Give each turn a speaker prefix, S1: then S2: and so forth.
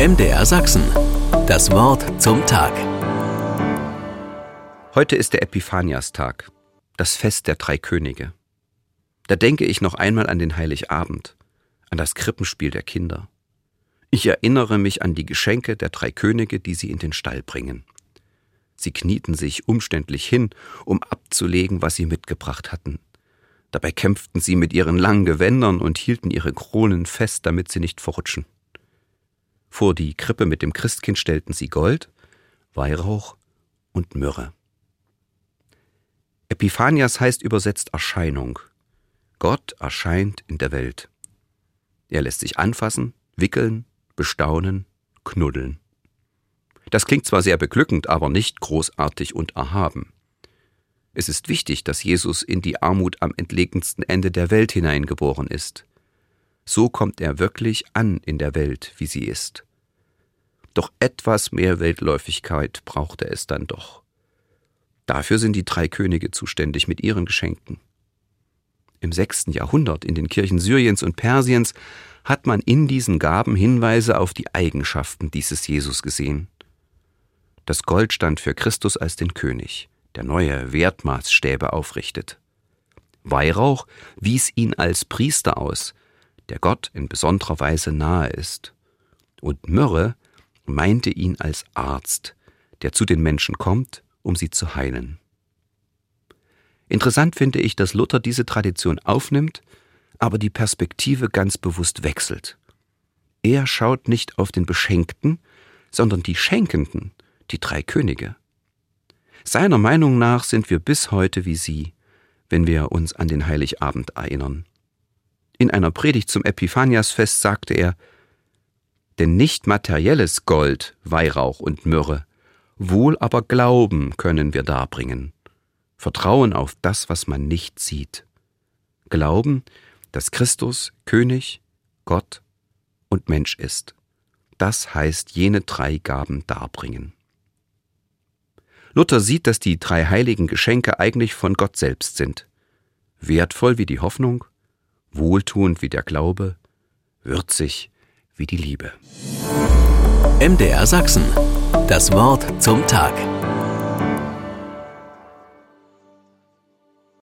S1: MDR Sachsen. Das Wort zum Tag.
S2: Heute ist der Epiphaniastag, das Fest der drei Könige. Da denke ich noch einmal an den Heiligabend, an das Krippenspiel der Kinder. Ich erinnere mich an die Geschenke der drei Könige, die sie in den Stall bringen. Sie knieten sich umständlich hin, um abzulegen, was sie mitgebracht hatten. Dabei kämpften sie mit ihren langen Gewändern und hielten ihre Kronen fest, damit sie nicht verrutschen. Vor die Krippe mit dem Christkind stellten sie Gold, Weihrauch und Myrrhe. Epiphanias heißt übersetzt Erscheinung. Gott erscheint in der Welt. Er lässt sich anfassen, wickeln, bestaunen, knuddeln. Das klingt zwar sehr beglückend, aber nicht großartig und erhaben. Es ist wichtig, dass Jesus in die Armut am entlegensten Ende der Welt hineingeboren ist. So kommt er wirklich an in der Welt, wie sie ist. Doch etwas mehr Weltläufigkeit brauchte es dann doch. Dafür sind die drei Könige zuständig mit ihren Geschenken. Im sechsten Jahrhundert in den Kirchen Syriens und Persiens hat man in diesen Gaben Hinweise auf die Eigenschaften dieses Jesus gesehen. Das Gold stand für Christus als den König der neue Wertmaßstäbe aufrichtet. Weihrauch wies ihn als Priester aus, der Gott in besonderer Weise nahe ist. Und Myrrhe meinte ihn als Arzt, der zu den Menschen kommt, um sie zu heilen. Interessant finde ich, dass Luther diese Tradition aufnimmt, aber die Perspektive ganz bewusst wechselt. Er schaut nicht auf den Beschenkten, sondern die Schenkenden, die drei Könige. Seiner Meinung nach sind wir bis heute wie sie, wenn wir uns an den Heiligabend erinnern. In einer Predigt zum Epiphaniasfest sagte er, denn nicht materielles Gold, Weihrauch und Myrrhe, wohl aber Glauben können wir darbringen. Vertrauen auf das, was man nicht sieht. Glauben, dass Christus König, Gott und Mensch ist. Das heißt jene drei Gaben darbringen. Luther sieht, dass die drei heiligen Geschenke eigentlich von Gott selbst sind. Wertvoll wie die Hoffnung, wohltuend wie der Glaube, würzig wie die Liebe.
S1: MDR Sachsen. Das Wort zum Tag.